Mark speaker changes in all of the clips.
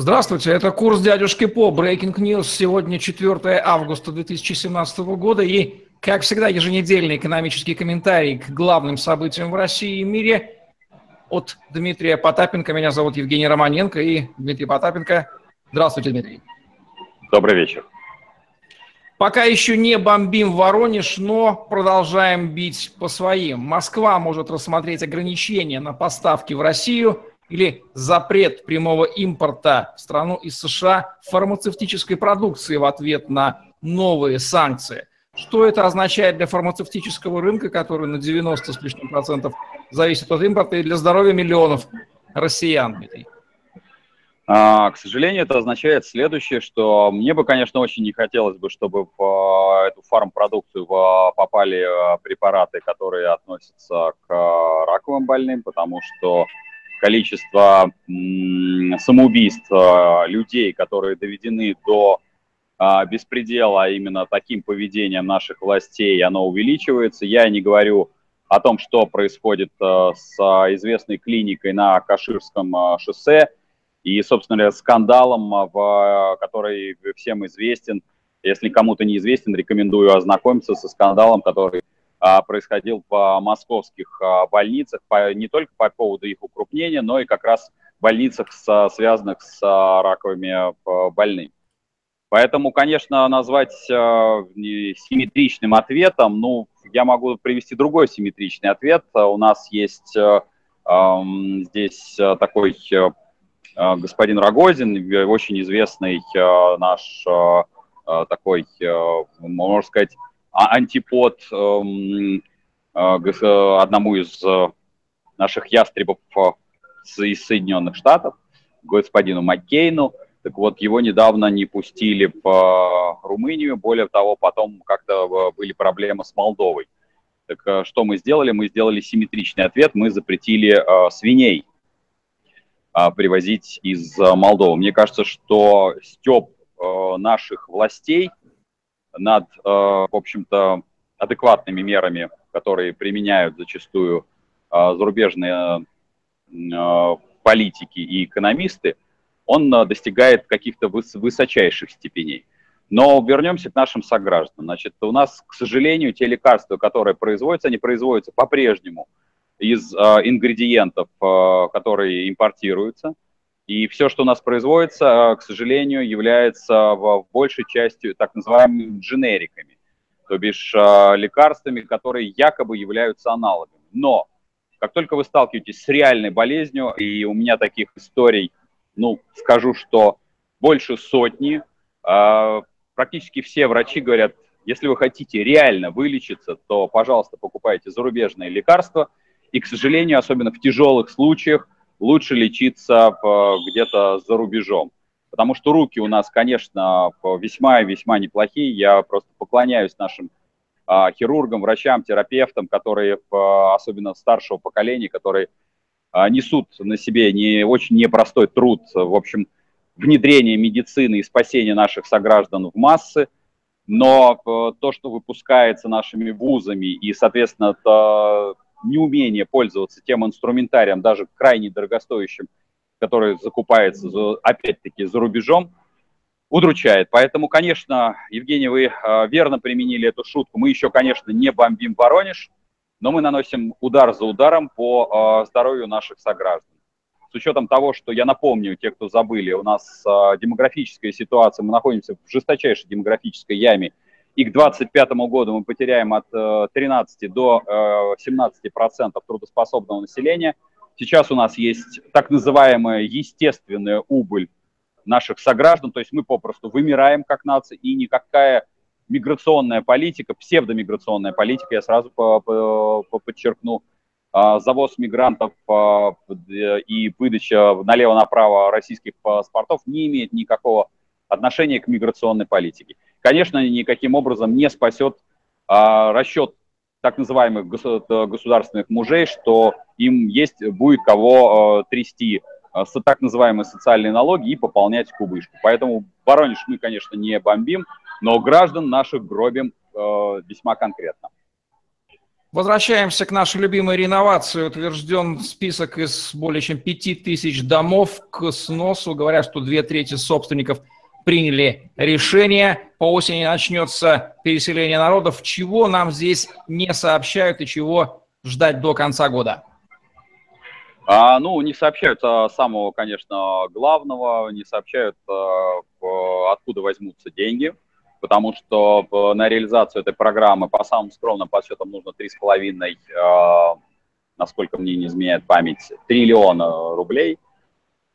Speaker 1: Здравствуйте, это курс дядюшки По, Breaking News. Сегодня 4 августа 2017 года и, как всегда, еженедельный экономический комментарий к главным событиям в России и мире от Дмитрия Потапенко. Меня зовут Евгений Романенко и Дмитрий Потапенко. Здравствуйте, Дмитрий.
Speaker 2: Добрый вечер.
Speaker 1: Пока еще не бомбим Воронеж, но продолжаем бить по своим. Москва может рассмотреть ограничения на поставки в Россию – или запрет прямого импорта в страну из США фармацевтической продукции в ответ на новые санкции. Что это означает для фармацевтического рынка, который на 90 с лишним процентов зависит от импорта, и для здоровья миллионов россиян?
Speaker 2: А, к сожалению, это означает следующее, что мне бы, конечно, очень не хотелось бы, чтобы в а, эту фармпродукцию попали а, препараты, которые относятся к раковым больным, потому что количество самоубийств а, людей, которые доведены до а, беспредела, а именно таким поведением наших властей, оно увеличивается. Я не говорю о том, что происходит а, с известной клиникой на Каширском шоссе и, собственно скандалом, который всем известен. Если кому-то неизвестен, рекомендую ознакомиться со скандалом, который а, происходил в московских а, больницах, не только по поводу их укрупнения, но и как раз больницах, связанных с а, раковыми больными. Поэтому, конечно, назвать симметричным ответом, ну, я могу привести другой симметричный ответ. У нас есть здесь такой господин Рогозин, очень известный наш такой, можно сказать, а антипод эм, э, одному из э, наших ястребов э, из Соединенных Штатов, господину Маккейну. Так вот, его недавно не пустили в Румынию, более того, потом как-то были проблемы с Молдовой. Так что мы сделали? Мы сделали симметричный ответ, мы запретили э, свиней э, привозить из Молдовы. Мне кажется, что степ э, наших властей над, э, в общем-то, адекватными мерами, которые применяют зачастую э, зарубежные э, политики и экономисты, он достигает каких-то высочайших степеней. Но вернемся к нашим согражданам. Значит, у нас, к сожалению, те лекарства, которые производятся, они производятся по-прежнему из э, ингредиентов, э, которые импортируются – и все, что у нас производится, а, к сожалению, является в большей части так называемыми дженериками, то бишь а, лекарствами, которые якобы являются аналогами. Но как только вы сталкиваетесь с реальной болезнью, и у меня таких историй, ну, скажу, что больше сотни, а, практически все врачи говорят, если вы хотите реально вылечиться, то, пожалуйста, покупайте зарубежные лекарства. И, к сожалению, особенно в тяжелых случаях, лучше лечиться где-то за рубежом. Потому что руки у нас, конечно, весьма и весьма неплохие. Я просто поклоняюсь нашим а, хирургам, врачам, терапевтам, которые, особенно старшего поколения, которые несут на себе не, очень непростой труд, в общем, внедрение медицины и спасение наших сограждан в массы. Но то, что выпускается нашими вузами и, соответственно, неумение пользоваться тем инструментарием, даже крайне дорогостоящим, который закупается, опять-таки, за рубежом, удручает. Поэтому, конечно, Евгений, вы а, верно применили эту шутку. Мы еще, конечно, не бомбим Воронеж, но мы наносим удар за ударом по а, здоровью наших сограждан. С учетом того, что, я напомню, те, кто забыли, у нас а, демографическая ситуация, мы находимся в жесточайшей демографической яме, и к 2025 году мы потеряем от 13 э, до 17 э, процентов трудоспособного населения. Сейчас у нас есть так называемая естественная убыль наших сограждан, то есть мы попросту вымираем как нация, и никакая миграционная политика, псевдомиграционная политика, я сразу по, по, по подчеркну, а, завоз мигрантов а, и выдача налево-направо российских паспортов не имеет никакого отношения к миграционной политике конечно, никаким образом не спасет а, расчет так называемых государственных мужей, что им есть, будет кого а, трясти а, так называемые социальные налоги и пополнять кубышку. Поэтому Воронеж мы, конечно, не бомбим, но граждан наших гробим а, весьма конкретно.
Speaker 1: Возвращаемся к нашей любимой реновации. Утвержден список из более чем 5000 домов к сносу. Говорят, что две трети собственников приняли решение. По осени начнется переселение народов. Чего нам здесь не сообщают и чего ждать до конца года?
Speaker 2: А, ну, не сообщают а, самого, конечно, главного, не сообщают, а, откуда возьмутся деньги потому что на реализацию этой программы по самым скромным подсчетам нужно 3,5, э, насколько мне не изменяет память, триллиона рублей,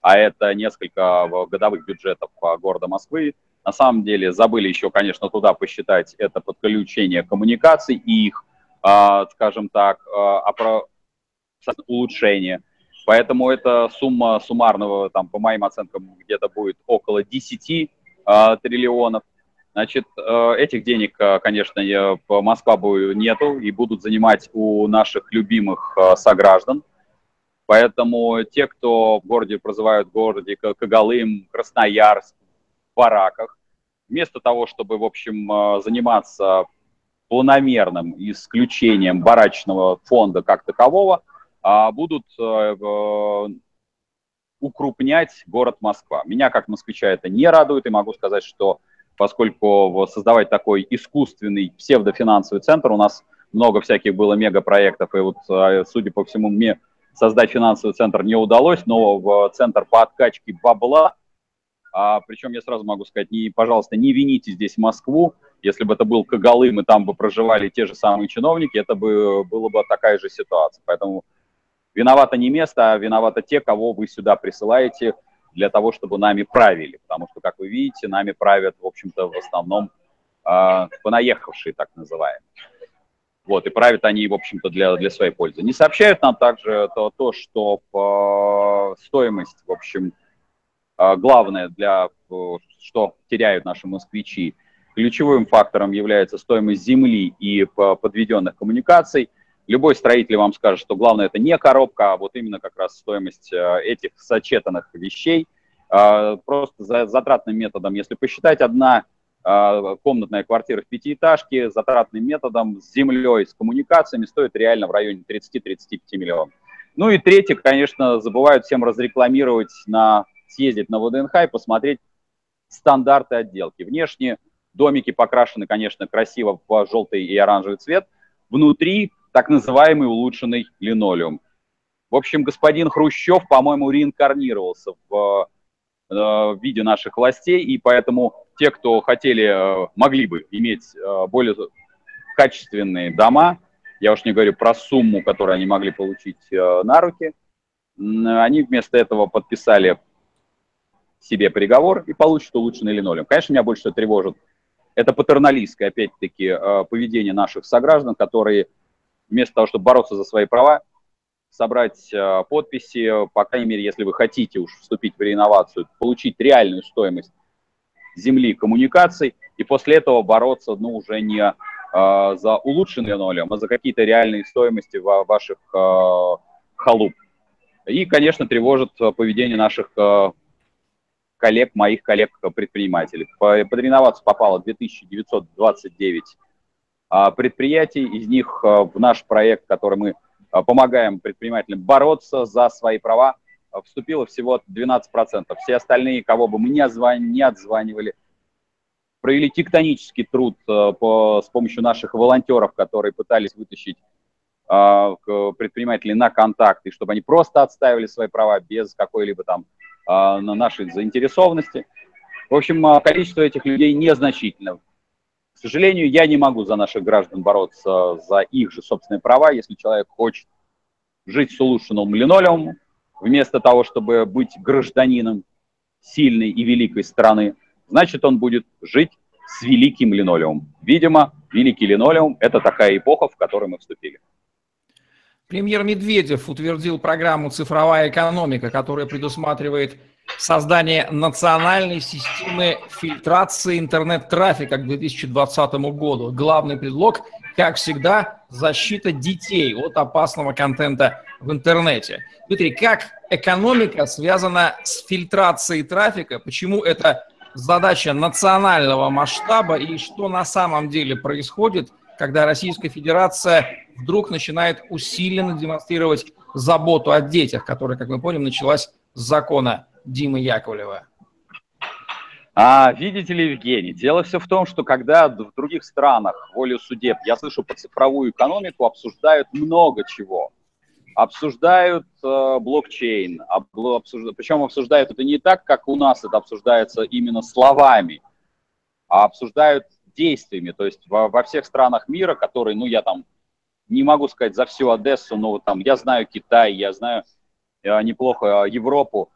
Speaker 2: а это несколько годовых бюджетов города Москвы. На самом деле забыли еще, конечно, туда посчитать это подключение коммуникаций и их, э, скажем так, э, улучшение. Поэтому эта сумма суммарного, там, по моим оценкам, где-то будет около 10 триллионов. Значит, этих денег, конечно, Москва нету и будут занимать у наших любимых сограждан. Поэтому те, кто в городе прозывают в городе Кагалым, Красноярск, в бараках, вместо того, чтобы, в общем, заниматься планомерным исключением барачного фонда как такового, а, будут укрупнять город Москва. Меня как москвича это не радует, и могу сказать, что поскольку создавать такой искусственный псевдофинансовый центр, у нас много всяких было мегапроектов, и вот, а, судя по всему, мне создать финансовый центр не удалось, но в центр по откачке бабла, а, причем я сразу могу сказать, не, пожалуйста, не вините здесь Москву, если бы это был Кагалым, и там бы проживали те же самые чиновники, это бы было бы такая же ситуация. Поэтому виновато не место, а виноваты те, кого вы сюда присылаете – для того, чтобы нами правили, потому что, как вы видите, нами правят, в общем-то, в основном э, понаехавшие, так называемые. Вот, и правят они, в общем-то, для, для своей пользы. Не сообщают нам также то, то что по стоимость, в общем, э, главное для, что теряют наши москвичи, ключевым фактором является стоимость земли и подведенных коммуникаций – Любой строитель вам скажет, что главное это не коробка, а вот именно как раз стоимость э, этих сочетанных вещей. Просто за затратным методом, если посчитать, одна комнатная квартира в пятиэтажке затратным методом с землей, с коммуникациями стоит реально в районе 30-35 миллионов. Ну и третье, конечно, забывают всем разрекламировать, на, съездить на ВДНХ и посмотреть стандарты отделки. Внешне домики покрашены, конечно, красиво в желтый и оранжевый цвет. Внутри так называемый улучшенный линолеум. В общем, господин Хрущев, по-моему, реинкарнировался в, э, в виде наших властей, и поэтому те, кто хотели, э, могли бы иметь э, более качественные дома, я уж не говорю про сумму, которую они могли получить на руки, они вместо этого подписали себе приговор и получат улучшенный линолеум. Конечно, меня больше всего тревожит это патерналистское, опять-таки, поведение наших сограждан, которые вместо того, чтобы бороться за свои права, собрать э, подписи, по крайней мере, если вы хотите уж вступить в реинновацию, получить реальную стоимость земли, коммуникаций, и после этого бороться, ну, уже не э, за улучшенный нолем, а за какие-то реальные стоимости в ваших э, халуп. И, конечно, тревожит поведение наших э, коллег, моих коллег-предпринимателей. Под реновацию попало 2929 а, предприятий. Из них а, в наш проект, который мы а, помогаем предпринимателям бороться за свои права, вступило всего 12%. Все остальные, кого бы мы не, отзван... не отзванивали, провели тектонический труд по, с помощью наших волонтеров, которые пытались вытащить предпринимателей на контакты, чтобы они просто отстаивали свои права без какой-либо там нашей заинтересованности. В общем, количество этих людей незначительно. К сожалению, я не могу за наших граждан бороться за их же собственные права. Если человек хочет жить с улучшенным линолеумом, вместо того, чтобы быть гражданином сильной и великой страны, значит, он будет жить с великим линолеумом. Видимо, великий линолеум – это такая эпоха, в которую мы вступили.
Speaker 1: Премьер Медведев утвердил программу «Цифровая экономика», которая предусматривает создание национальной системы фильтрации интернет-трафика к 2020 году. Главный предлог, как всегда, защита детей от опасного контента в интернете. Дмитрий, как экономика связана с фильтрацией трафика? Почему это задача национального масштаба и что на самом деле происходит, когда Российская Федерация вдруг начинает усиленно демонстрировать заботу о детях, которая, как мы помним, началась с закона Димы Яковлева?
Speaker 2: А, видите ли, Евгений, дело все в том, что когда в других странах волю судеб, я слышу по цифровую экономику, обсуждают много чего. Обсуждают э, блокчейн, обсуждают, причем обсуждают это не так, как у нас это обсуждается именно словами, а обсуждают действиями. То есть во, во всех странах мира, которые, ну, я там не могу сказать за всю Одессу, но там я знаю Китай, я знаю э, неплохо э, Европу,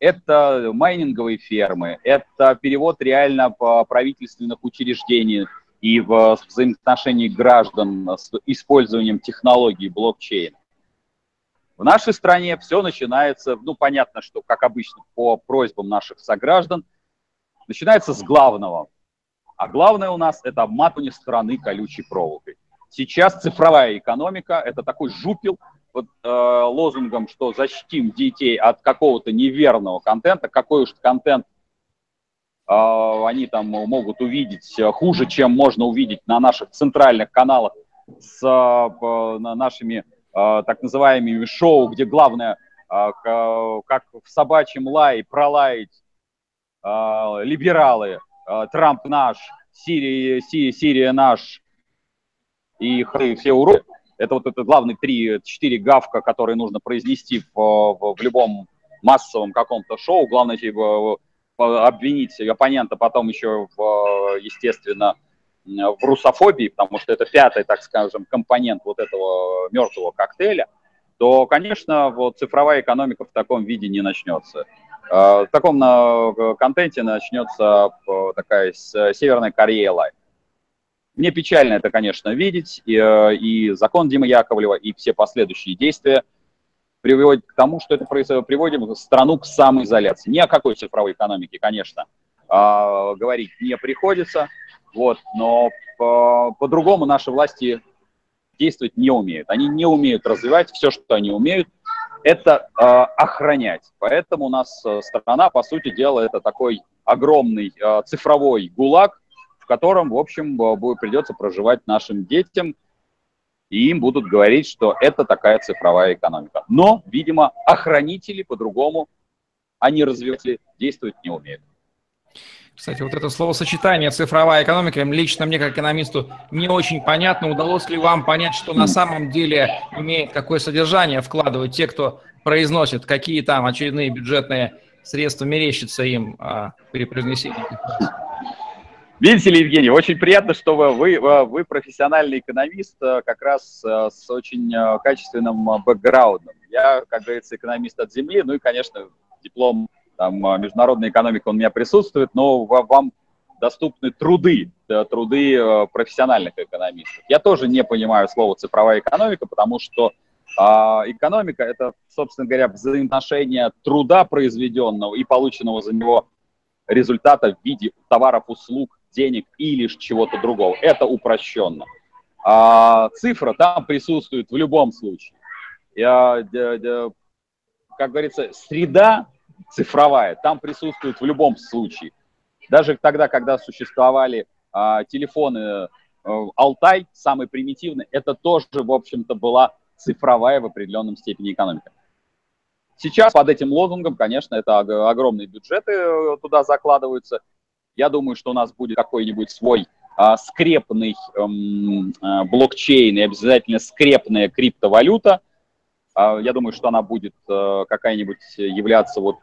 Speaker 2: это майнинговые фермы, это перевод реально по правительственных учреждений и в взаимоотношении граждан с использованием технологий блокчейн. В нашей стране все начинается, ну, понятно, что, как обычно, по просьбам наших сограждан, начинается с главного. А главное у нас – это обматывание страны колючей проволокой. Сейчас цифровая экономика – это такой жупел, под э, лозунгом, что защитим детей от какого-то неверного контента, какой уж контент э, они там могут увидеть хуже, чем можно увидеть на наших центральных каналах с э, нашими э, так называемыми шоу, где главное, э, как в собачьем лае пролаять э, либералы, э, Трамп наш, Сирия, Сирия, Сирия наш, и все уроки. Это вот это главные три-четыре гавка, которые нужно произнести в, в, в любом массовом каком-то шоу. Главное, обвинить оппонента потом еще, в, естественно, в русофобии, потому что это пятый, так скажем, компонент вот этого мертвого коктейля, то, конечно, вот цифровая экономика в таком виде не начнется. Э, в таком контенте начнется э, такая Северная Корея лайф. Мне печально это, конечно, видеть, и, э, и закон Димы Яковлева, и все последующие действия приводят к тому, что это приводит страну к самоизоляции. Ни о какой цифровой экономике, конечно, а, говорить не приходится, вот, но по, по-другому наши власти действовать не умеют. Они не умеют развивать все, что они умеют, это э, охранять. Поэтому у нас э, страна, по сути дела, это такой огромный э, цифровой гулаг, котором, в общем, будет, придется проживать нашим детям, и им будут говорить, что это такая цифровая экономика. Но, видимо, охранители по-другому, они развиватели, действовать не умеют.
Speaker 1: Кстати, вот это словосочетание «цифровая экономика» лично мне, как экономисту, не очень понятно. Удалось ли вам понять, что на самом деле имеет какое содержание вкладывать те, кто произносит, какие там очередные бюджетные средства мерещатся им а, при произнесении?
Speaker 2: Видите ли, Евгений, очень приятно, что вы, вы, вы профессиональный экономист э, как раз э, с очень качественным бэкграундом. Я, как говорится, экономист от земли, ну и, конечно, диплом там, международной экономики у меня присутствует, но вам доступны труды, труды профессиональных экономистов. Я тоже не понимаю слово цифровая экономика, потому что а, экономика – это, собственно говоря, взаимоотношение труда произведенного и полученного за него результата в виде товаров, услуг, денег или чего-то другого. Это упрощенно. А цифра там присутствует в любом случае. Я, как говорится, среда цифровая там присутствует в любом случае. Даже тогда, когда существовали а, телефоны а, Алтай, самый примитивный, это тоже, в общем-то, была цифровая в определенном степени экономика. Сейчас под этим лозунгом, конечно, это огромные бюджеты э, туда закладываются, я думаю, что у нас будет какой-нибудь свой а, скрепный эм, а, блокчейн и обязательно скрепная криптовалюта. А, я думаю, что она будет а, какая-нибудь являться вот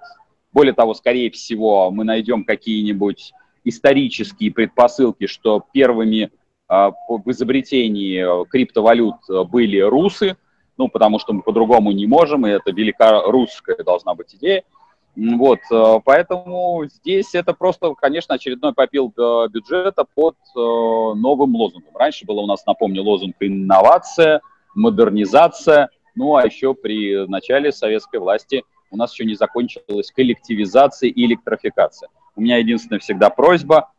Speaker 2: более того, скорее всего, мы найдем какие-нибудь исторические предпосылки, что первыми а, в изобретении криптовалют были русы, ну, потому что мы по-другому не можем, и это великорусская должна быть идея. Вот, э, поэтому здесь это просто, конечно, очередной попил э, бюджета под э, новым лозунгом. Раньше было у нас, напомню, лозунг инновация, модернизация, ну а еще при начале советской власти у нас еще не закончилась коллективизация и электрификация. У меня единственная всегда просьба,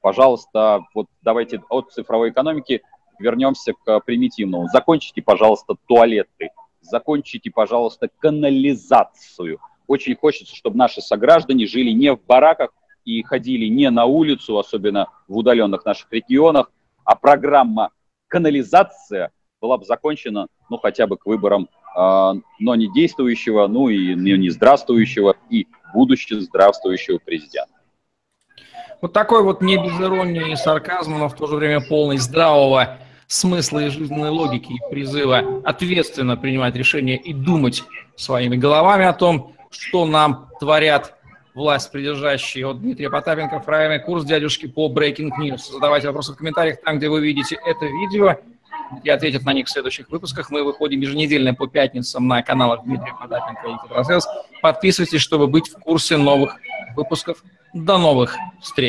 Speaker 2: пожалуйста, вот давайте от цифровой экономики вернемся к примитивному. Закончите, пожалуйста, туалеты, закончите, пожалуйста, канализацию – очень хочется, чтобы наши сограждане жили не в бараках и ходили не на улицу, особенно в удаленных наших регионах, а программа канализация была бы закончена, ну, хотя бы к выборам, э, но не действующего, ну, и не здравствующего, и будущего здравствующего президента.
Speaker 1: Вот такой вот не без иронии и сарказма, но в то же время полный здравого смысла и жизненной логики и призыва ответственно принимать решения и думать своими головами о том, что нам творят власть придержащие от Дмитрия Потапенко программе «Курс дядюшки» по Breaking News. Задавайте вопросы в комментариях там, где вы видите это видео. И ответят на них в следующих выпусках. Мы выходим еженедельно по пятницам на каналах Дмитрия Потапенко и. Подписывайтесь, чтобы быть в курсе новых выпусков. До новых встреч!